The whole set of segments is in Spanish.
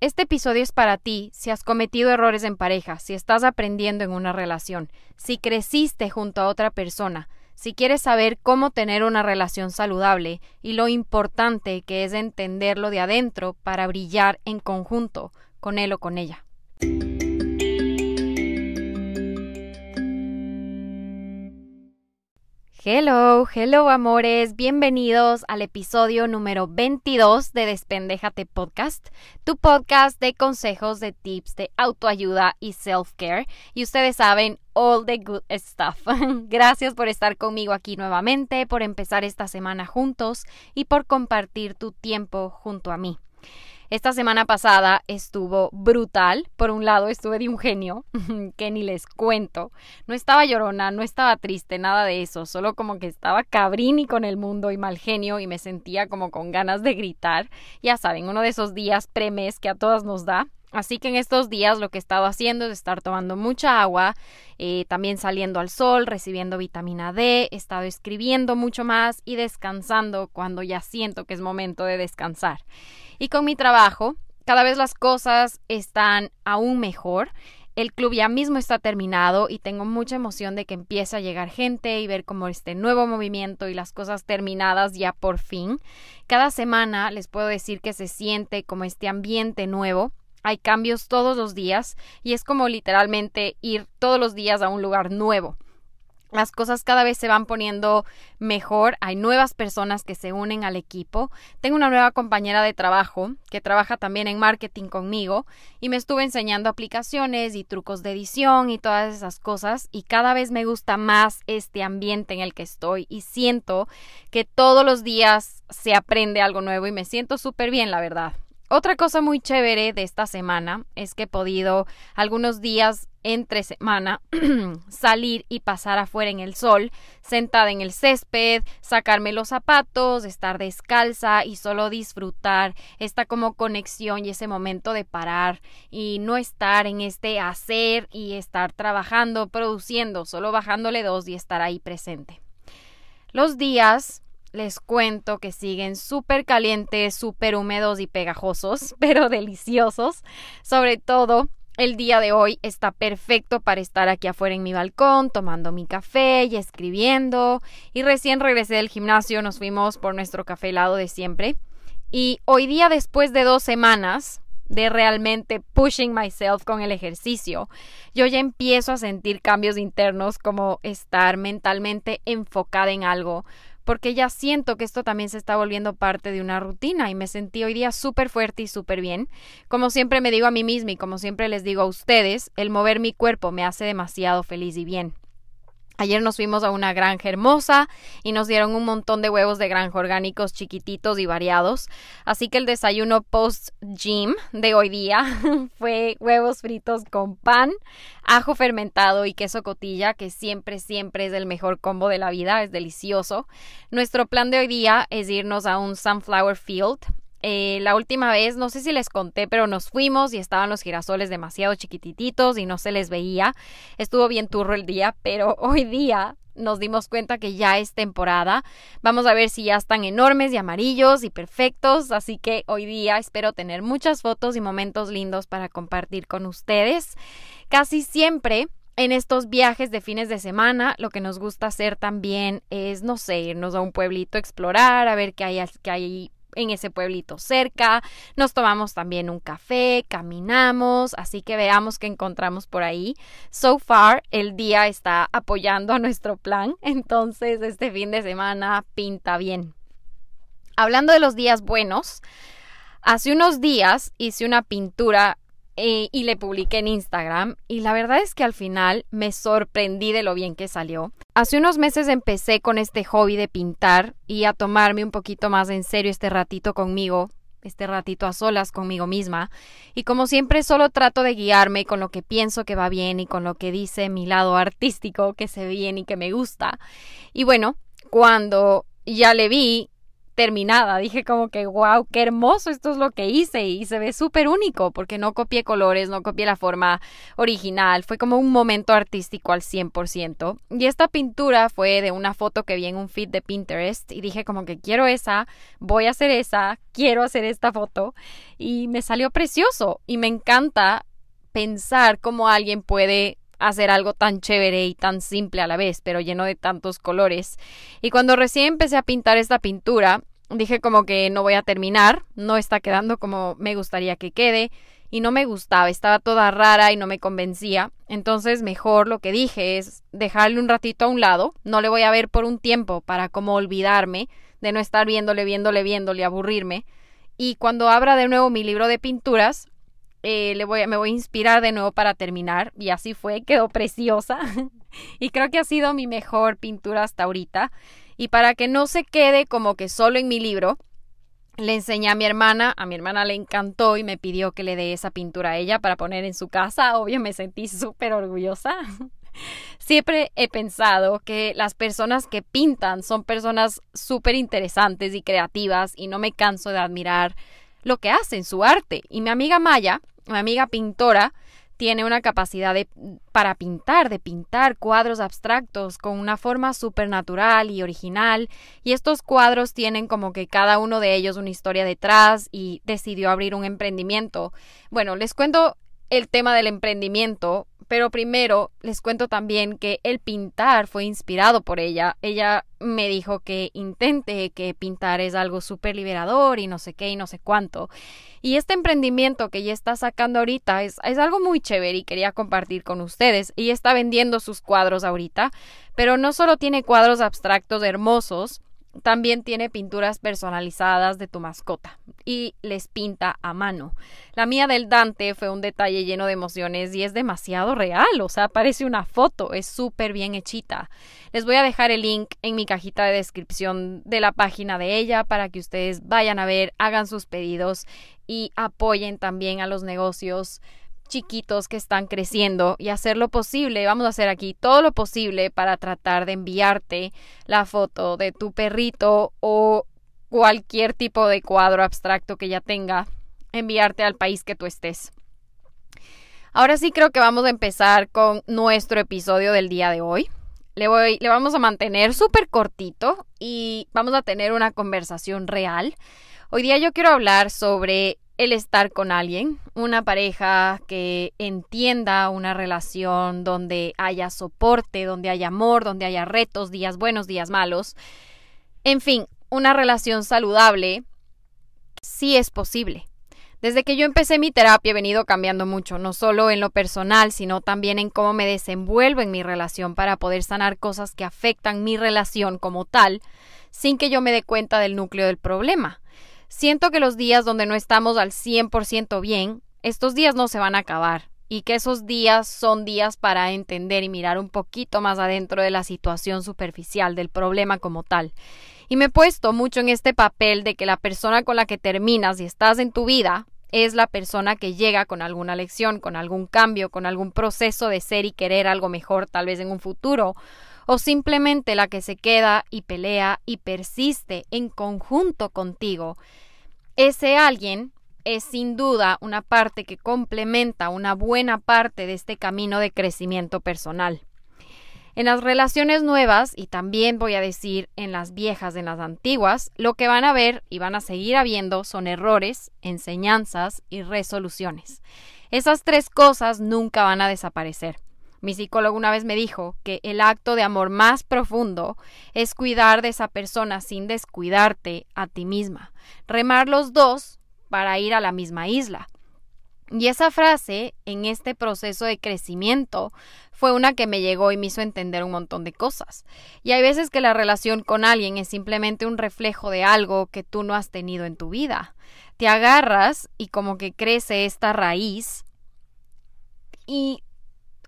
Este episodio es para ti si has cometido errores en pareja, si estás aprendiendo en una relación, si creciste junto a otra persona, si quieres saber cómo tener una relación saludable y lo importante que es entenderlo de adentro para brillar en conjunto con él o con ella. Hello, hello amores, bienvenidos al episodio número 22 de Despendéjate Podcast, tu podcast de consejos, de tips, de autoayuda y self-care. Y ustedes saben, all the good stuff. Gracias por estar conmigo aquí nuevamente, por empezar esta semana juntos y por compartir tu tiempo junto a mí. Esta semana pasada estuvo brutal. Por un lado estuve de un genio, que ni les cuento. No estaba llorona, no estaba triste, nada de eso. Solo como que estaba cabrini con el mundo y mal genio y me sentía como con ganas de gritar. Ya saben, uno de esos días premes que a todas nos da. Así que en estos días lo que he estado haciendo es estar tomando mucha agua, eh, también saliendo al sol, recibiendo vitamina D, he estado escribiendo mucho más y descansando cuando ya siento que es momento de descansar. Y con mi trabajo, cada vez las cosas están aún mejor. El club ya mismo está terminado y tengo mucha emoción de que empiece a llegar gente y ver como este nuevo movimiento y las cosas terminadas ya por fin. Cada semana les puedo decir que se siente como este ambiente nuevo. Hay cambios todos los días y es como literalmente ir todos los días a un lugar nuevo las cosas cada vez se van poniendo mejor, hay nuevas personas que se unen al equipo. Tengo una nueva compañera de trabajo que trabaja también en marketing conmigo y me estuve enseñando aplicaciones y trucos de edición y todas esas cosas y cada vez me gusta más este ambiente en el que estoy y siento que todos los días se aprende algo nuevo y me siento súper bien, la verdad. Otra cosa muy chévere de esta semana es que he podido algunos días entre semana salir y pasar afuera en el sol, sentada en el césped, sacarme los zapatos, estar descalza y solo disfrutar esta como conexión y ese momento de parar y no estar en este hacer y estar trabajando, produciendo, solo bajándole dos y estar ahí presente. Los días les cuento que siguen súper calientes, súper húmedos y pegajosos, pero deliciosos. Sobre todo, el día de hoy está perfecto para estar aquí afuera en mi balcón, tomando mi café y escribiendo. Y recién regresé del gimnasio, nos fuimos por nuestro café helado de siempre. Y hoy día, después de dos semanas de realmente pushing myself con el ejercicio, yo ya empiezo a sentir cambios internos como estar mentalmente enfocada en algo, porque ya siento que esto también se está volviendo parte de una rutina y me sentí hoy día súper fuerte y súper bien. Como siempre me digo a mí misma y como siempre les digo a ustedes, el mover mi cuerpo me hace demasiado feliz y bien. Ayer nos fuimos a una granja hermosa y nos dieron un montón de huevos de granja orgánicos chiquititos y variados. Así que el desayuno post-gym de hoy día fue huevos fritos con pan, ajo fermentado y queso cotilla, que siempre, siempre es el mejor combo de la vida, es delicioso. Nuestro plan de hoy día es irnos a un sunflower field eh, la última vez, no sé si les conté, pero nos fuimos y estaban los girasoles demasiado chiquititos y no se les veía. Estuvo bien turro el día, pero hoy día nos dimos cuenta que ya es temporada. Vamos a ver si ya están enormes y amarillos y perfectos. Así que hoy día espero tener muchas fotos y momentos lindos para compartir con ustedes. Casi siempre en estos viajes de fines de semana, lo que nos gusta hacer también es, no sé, irnos a un pueblito explorar, a ver qué hay, qué hay en ese pueblito cerca, nos tomamos también un café, caminamos, así que veamos qué encontramos por ahí. So far, el día está apoyando a nuestro plan, entonces este fin de semana pinta bien. Hablando de los días buenos, hace unos días hice una pintura eh, y le publiqué en Instagram y la verdad es que al final me sorprendí de lo bien que salió. Hace unos meses empecé con este hobby de pintar y a tomarme un poquito más en serio este ratito conmigo, este ratito a solas conmigo misma y como siempre solo trato de guiarme con lo que pienso que va bien y con lo que dice mi lado artístico que se ve bien y que me gusta. Y bueno, cuando ya le vi terminada. Dije como que, wow, qué hermoso, esto es lo que hice y se ve súper único porque no copié colores, no copié la forma original. Fue como un momento artístico al 100%. Y esta pintura fue de una foto que vi en un feed de Pinterest y dije como que quiero esa, voy a hacer esa, quiero hacer esta foto y me salió precioso y me encanta pensar cómo alguien puede hacer algo tan chévere y tan simple a la vez, pero lleno de tantos colores. Y cuando recién empecé a pintar esta pintura, dije como que no voy a terminar, no está quedando como me gustaría que quede y no me gustaba, estaba toda rara y no me convencía. Entonces mejor lo que dije es dejarle un ratito a un lado, no le voy a ver por un tiempo para como olvidarme de no estar viéndole, viéndole, viéndole, aburrirme. Y cuando abra de nuevo mi libro de pinturas, eh, le voy, me voy a inspirar de nuevo para terminar. Y así fue, quedó preciosa. y creo que ha sido mi mejor pintura hasta ahorita. Y para que no se quede como que solo en mi libro, le enseñé a mi hermana, a mi hermana le encantó y me pidió que le dé esa pintura a ella para poner en su casa. Obvio, me sentí súper orgullosa. Siempre he pensado que las personas que pintan son personas súper interesantes y creativas y no me canso de admirar lo que hacen, su arte. Y mi amiga Maya, mi amiga pintora, tiene una capacidad de, para pintar, de pintar cuadros abstractos con una forma súper natural y original. Y estos cuadros tienen como que cada uno de ellos una historia detrás y decidió abrir un emprendimiento. Bueno, les cuento el tema del emprendimiento, pero primero les cuento también que el pintar fue inspirado por ella. Ella me dijo que intente, que pintar es algo súper liberador y no sé qué y no sé cuánto. Y este emprendimiento que ella está sacando ahorita es, es algo muy chévere y quería compartir con ustedes. Ella está vendiendo sus cuadros ahorita, pero no solo tiene cuadros abstractos hermosos, también tiene pinturas personalizadas de tu mascota y les pinta a mano. La mía del Dante fue un detalle lleno de emociones y es demasiado real, o sea, parece una foto, es súper bien hechita. Les voy a dejar el link en mi cajita de descripción de la página de ella para que ustedes vayan a ver, hagan sus pedidos y apoyen también a los negocios chiquitos que están creciendo y hacer lo posible, vamos a hacer aquí todo lo posible para tratar de enviarte la foto de tu perrito o cualquier tipo de cuadro abstracto que ya tenga, enviarte al país que tú estés. Ahora sí creo que vamos a empezar con nuestro episodio del día de hoy. Le, voy, le vamos a mantener súper cortito y vamos a tener una conversación real. Hoy día yo quiero hablar sobre el estar con alguien, una pareja que entienda una relación donde haya soporte, donde haya amor, donde haya retos, días buenos, días malos. En fin, una relación saludable sí es posible. Desde que yo empecé mi terapia he venido cambiando mucho, no solo en lo personal, sino también en cómo me desenvuelvo en mi relación para poder sanar cosas que afectan mi relación como tal, sin que yo me dé cuenta del núcleo del problema. Siento que los días donde no estamos al 100% bien, estos días no se van a acabar y que esos días son días para entender y mirar un poquito más adentro de la situación superficial del problema como tal. Y me he puesto mucho en este papel de que la persona con la que terminas y estás en tu vida es la persona que llega con alguna lección, con algún cambio, con algún proceso de ser y querer algo mejor tal vez en un futuro, o simplemente la que se queda y pelea y persiste en conjunto contigo. Ese alguien es sin duda una parte que complementa una buena parte de este camino de crecimiento personal. En las relaciones nuevas, y también voy a decir en las viejas, en las antiguas, lo que van a ver y van a seguir habiendo son errores, enseñanzas y resoluciones. Esas tres cosas nunca van a desaparecer. Mi psicólogo una vez me dijo que el acto de amor más profundo es cuidar de esa persona sin descuidarte a ti misma. Remar los dos para ir a la misma isla. Y esa frase, en este proceso de crecimiento, fue una que me llegó y me hizo entender un montón de cosas. Y hay veces que la relación con alguien es simplemente un reflejo de algo que tú no has tenido en tu vida. Te agarras y como que crece esta raíz y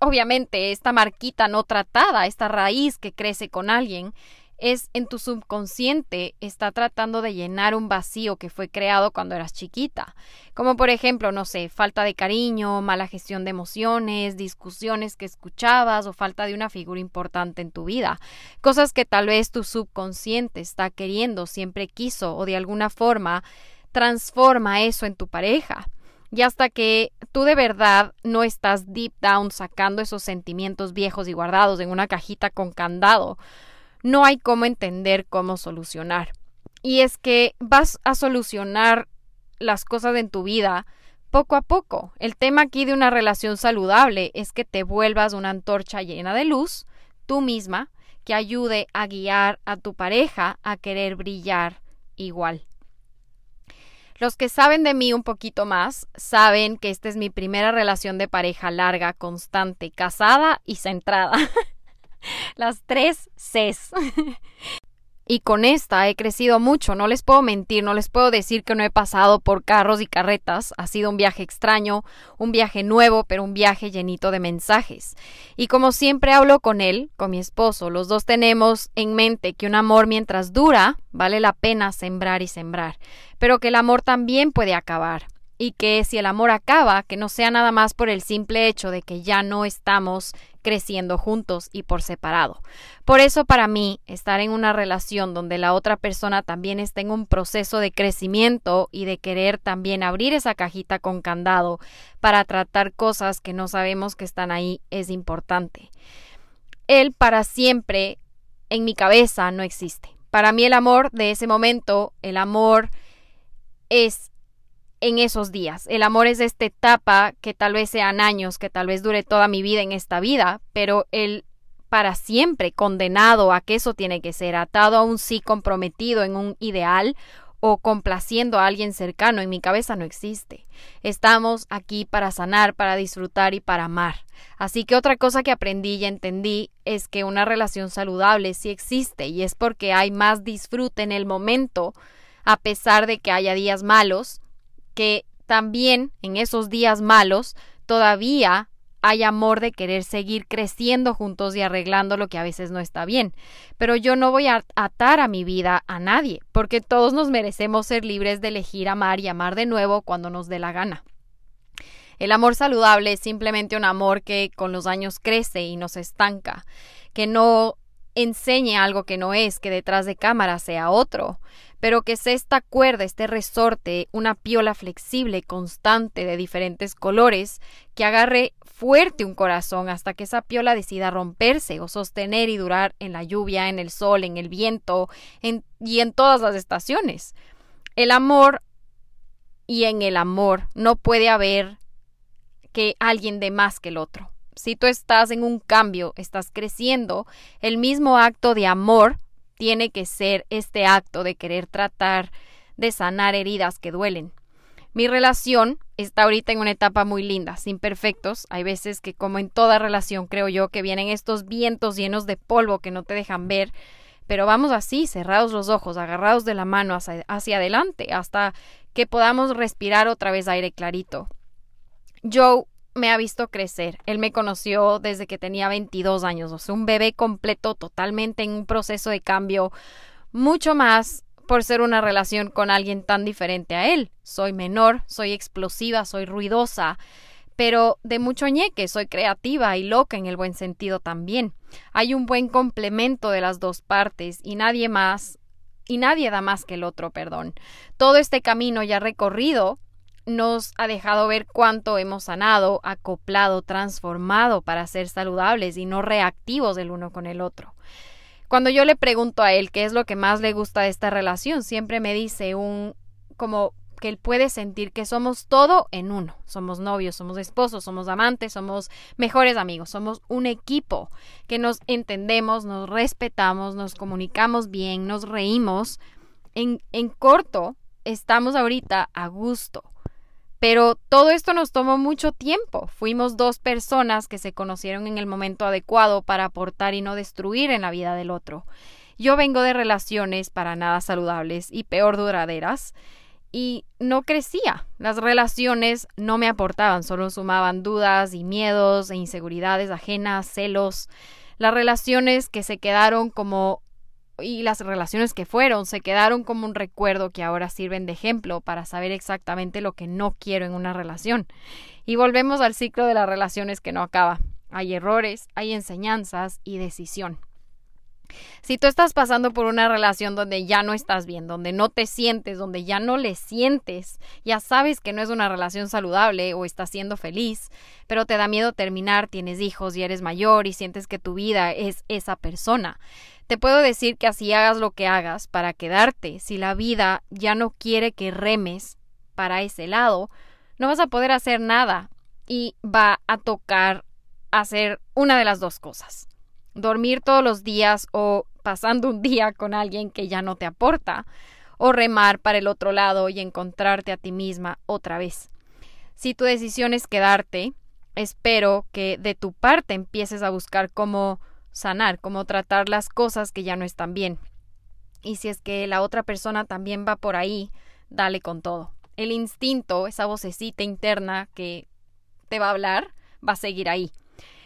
obviamente esta marquita no tratada, esta raíz que crece con alguien, es en tu subconsciente está tratando de llenar un vacío que fue creado cuando eras chiquita. Como por ejemplo, no sé, falta de cariño, mala gestión de emociones, discusiones que escuchabas o falta de una figura importante en tu vida. Cosas que tal vez tu subconsciente está queriendo, siempre quiso o de alguna forma transforma eso en tu pareja. Y hasta que tú de verdad no estás deep down sacando esos sentimientos viejos y guardados en una cajita con candado, no hay cómo entender cómo solucionar. Y es que vas a solucionar las cosas en tu vida poco a poco. El tema aquí de una relación saludable es que te vuelvas una antorcha llena de luz, tú misma, que ayude a guiar a tu pareja a querer brillar igual. Los que saben de mí un poquito más saben que esta es mi primera relación de pareja larga, constante, casada y centrada. Las tres Cs. y con esta he crecido mucho, no les puedo mentir, no les puedo decir que no he pasado por carros y carretas, ha sido un viaje extraño, un viaje nuevo, pero un viaje llenito de mensajes. Y como siempre hablo con él, con mi esposo, los dos tenemos en mente que un amor mientras dura, vale la pena sembrar y sembrar, pero que el amor también puede acabar y que si el amor acaba, que no sea nada más por el simple hecho de que ya no estamos creciendo juntos y por separado. Por eso para mí, estar en una relación donde la otra persona también está en un proceso de crecimiento y de querer también abrir esa cajita con candado para tratar cosas que no sabemos que están ahí es importante. Él para siempre en mi cabeza no existe. Para mí el amor de ese momento, el amor es en esos días. El amor es esta etapa que tal vez sean años, que tal vez dure toda mi vida en esta vida, pero el para siempre condenado a que eso tiene que ser atado a un sí comprometido en un ideal o complaciendo a alguien cercano en mi cabeza no existe. Estamos aquí para sanar, para disfrutar y para amar. Así que otra cosa que aprendí y entendí es que una relación saludable sí existe y es porque hay más disfrute en el momento a pesar de que haya días malos que también en esos días malos todavía hay amor de querer seguir creciendo juntos y arreglando lo que a veces no está bien. Pero yo no voy a atar a mi vida a nadie, porque todos nos merecemos ser libres de elegir amar y amar de nuevo cuando nos dé la gana. El amor saludable es simplemente un amor que con los años crece y nos estanca, que no enseñe algo que no es, que detrás de cámara sea otro, pero que sea esta cuerda, este resorte, una piola flexible, constante, de diferentes colores, que agarre fuerte un corazón hasta que esa piola decida romperse o sostener y durar en la lluvia, en el sol, en el viento y en todas las estaciones. El amor y en el amor no puede haber que alguien de más que el otro. Si tú estás en un cambio, estás creciendo, el mismo acto de amor tiene que ser este acto de querer tratar de sanar heridas que duelen. Mi relación está ahorita en una etapa muy linda, sin perfectos. Hay veces que, como en toda relación, creo yo, que vienen estos vientos llenos de polvo que no te dejan ver. Pero vamos así, cerrados los ojos, agarrados de la mano hacia, adelante, hasta que podamos respirar otra vez aire clarito. Joe me ha visto crecer. Él me conoció desde que tenía 22 años, o sea, un bebé completo, totalmente en un proceso de cambio, mucho más por ser una relación con alguien tan diferente a él. Soy menor, soy explosiva, soy ruidosa, pero de mucho ñeque, soy creativa y loca en el buen sentido también. Hay un buen complemento de las dos partes y nadie más y nadie da más que el otro, perdón. Todo este camino ya recorrido nos ha dejado ver cuánto hemos sanado, acoplado, transformado para ser saludables y no reactivos el uno con el otro. Cuando yo le pregunto a él qué es lo que más le gusta de esta relación, siempre me dice un como que él puede sentir que somos todo en uno. Somos novios, somos esposos, somos amantes, somos mejores amigos, somos un equipo que nos entendemos, nos respetamos, nos comunicamos bien, nos reímos. En, en corto, estamos ahorita a gusto. Pero todo esto nos tomó mucho tiempo. Fuimos dos personas que se conocieron en el momento adecuado para aportar y no destruir en la vida del otro. Yo vengo de relaciones para nada saludables y peor duraderas y no crecía. Las relaciones no me aportaban, solo sumaban dudas y miedos e inseguridades ajenas, celos. Las relaciones que se quedaron como y las relaciones que fueron se quedaron como un recuerdo que ahora sirven de ejemplo para saber exactamente lo que no quiero en una relación. Y volvemos al ciclo de las relaciones que no acaba. Hay errores, hay enseñanzas y decisión. Si tú estás pasando por una relación donde ya no estás bien, donde no te sientes, donde ya no le sientes, ya sabes que no es una relación saludable o estás siendo feliz, pero te da miedo terminar, tienes hijos y eres mayor y sientes que tu vida es esa persona. Te puedo decir que así hagas lo que hagas para quedarte, si la vida ya no quiere que remes para ese lado, no vas a poder hacer nada y va a tocar hacer una de las dos cosas. Dormir todos los días o pasando un día con alguien que ya no te aporta, o remar para el otro lado y encontrarte a ti misma otra vez. Si tu decisión es quedarte, espero que de tu parte empieces a buscar cómo sanar, cómo tratar las cosas que ya no están bien. Y si es que la otra persona también va por ahí, dale con todo. El instinto, esa vocecita interna que te va a hablar, va a seguir ahí.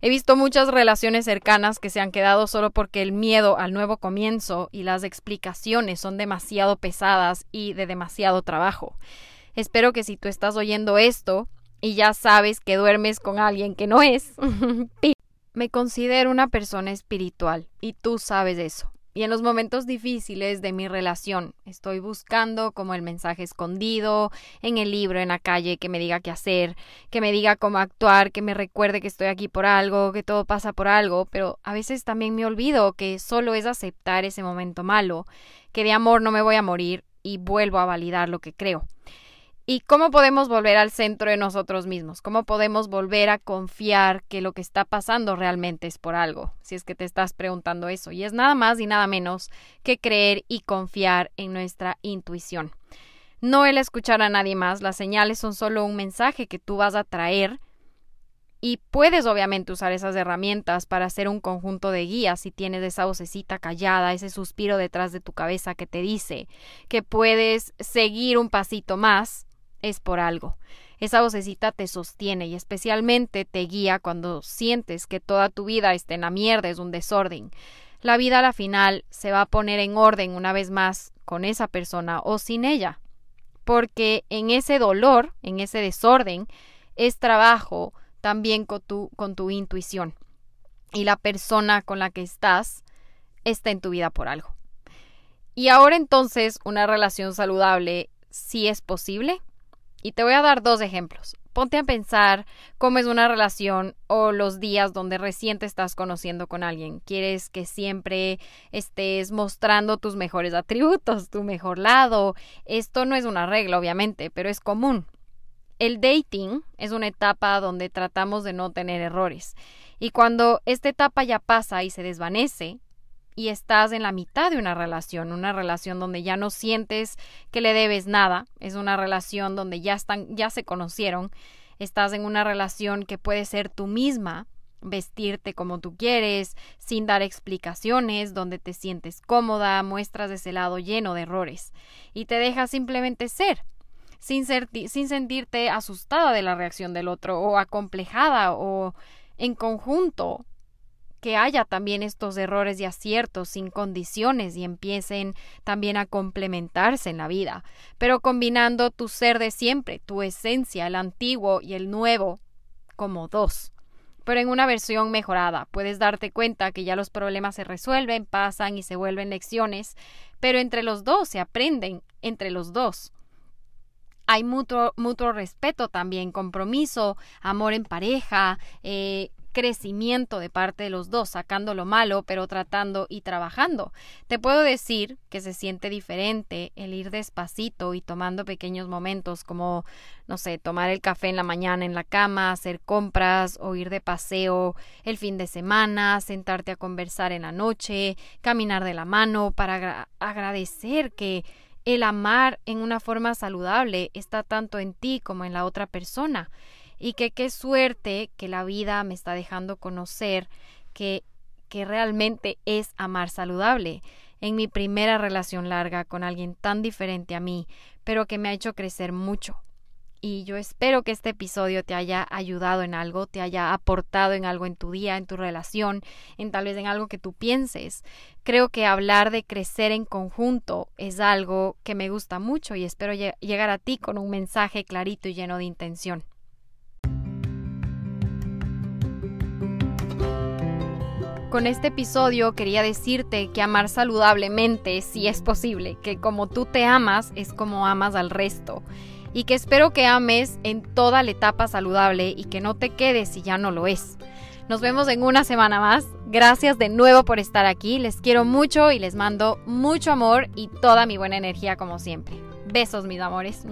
He visto muchas relaciones cercanas que se han quedado solo porque el miedo al nuevo comienzo y las explicaciones son demasiado pesadas y de demasiado trabajo. Espero que si tú estás oyendo esto y ya sabes que duermes con alguien que no es, Me considero una persona espiritual y tú sabes eso. Y en los momentos difíciles de mi relación estoy buscando como el mensaje escondido en el libro, en la calle, que me diga qué hacer, que me diga cómo actuar, que me recuerde que estoy aquí por algo, que todo pasa por algo, pero a veces también me olvido que solo es aceptar ese momento malo, que de amor no me voy a morir y vuelvo a validar lo que creo. ¿Y cómo podemos volver al centro de nosotros mismos? ¿Cómo podemos volver a confiar que lo que está pasando realmente es por algo? Si es que te estás preguntando eso. Y es nada más y nada menos que creer y confiar en nuestra intuición. No el escuchar a nadie más, las señales son solo un mensaje que tú vas a traer y puedes obviamente usar esas herramientas para hacer un conjunto de guías si tienes esa vocecita callada, ese suspiro detrás de tu cabeza que te dice que puedes seguir un pasito más es por algo. Esa vocecita te sostiene y especialmente te guía cuando sientes que toda tu vida está en la mierda, es un desorden. La vida a la final se va a poner en orden una vez más con esa persona o sin ella. Porque en ese dolor, en ese desorden, es trabajo también con tu, con tu intuición. Y la persona con la que estás está en tu vida por algo. Y ahora entonces una relación saludable sí es posible. Y te voy a dar dos ejemplos. Ponte a pensar cómo es una relación o los días donde recién te estás conociendo con alguien. Quieres que siempre estés mostrando tus mejores atributos, tu mejor lado. Esto no es una regla, obviamente, pero es común. El dating es una etapa donde tratamos de no tener errores. Y cuando esta etapa ya pasa y se desvanece, y estás en la mitad de una relación, una relación donde ya no sientes que le debes nada, es una relación donde ya están, ya se conocieron, estás en una relación que puede ser tú misma, vestirte como tú quieres, sin dar explicaciones, donde te sientes cómoda, muestras ese lado lleno de errores y te dejas simplemente ser. Sin, sin sentirte asustada de la reacción del otro o acomplejada o en conjunto que haya también estos errores y aciertos sin condiciones y empiecen también a complementarse en la vida, pero combinando tu ser de siempre, tu esencia, el antiguo y el nuevo, como dos. Pero en una versión mejorada, puedes darte cuenta que ya los problemas se resuelven, pasan y se vuelven lecciones, pero entre los dos se aprenden, entre los dos hay mutuo, mutuo, respeto también, compromiso, amor en pareja, eh, crecimiento de parte de los dos, sacando lo malo, pero tratando y trabajando. Te puedo decir que se siente diferente el ir despacito y tomando pequeños momentos como, no sé, tomar el café en la mañana en la cama, hacer compras o ir de paseo el fin de semana, sentarte a conversar en la noche, caminar de la mano para agradecer que el amar en una forma saludable está tanto en ti como en la otra persona y que qué suerte que la vida me está dejando conocer que, que realmente es amar saludable en mi primera relación larga con alguien tan diferente a mí, pero que me ha hecho crecer mucho. y yo espero que este episodio te haya ayudado en algo, te haya aportado en algo en tu día, en tu relación, en tal vez en algo que tú pienses. Creo que hablar de crecer en conjunto es algo que me gusta mucho y espero llegar a ti con un mensaje clarito y lleno de intención. Con este episodio quería decirte que amar saludablemente sí es posible, que como tú te amas es como amas al resto y que espero que ames en toda la etapa saludable y que no te quedes si ya no lo es. Nos vemos en una semana más. Gracias de nuevo por estar aquí. Les quiero mucho y les mando mucho amor y toda mi buena energía como siempre. Besos mis amores.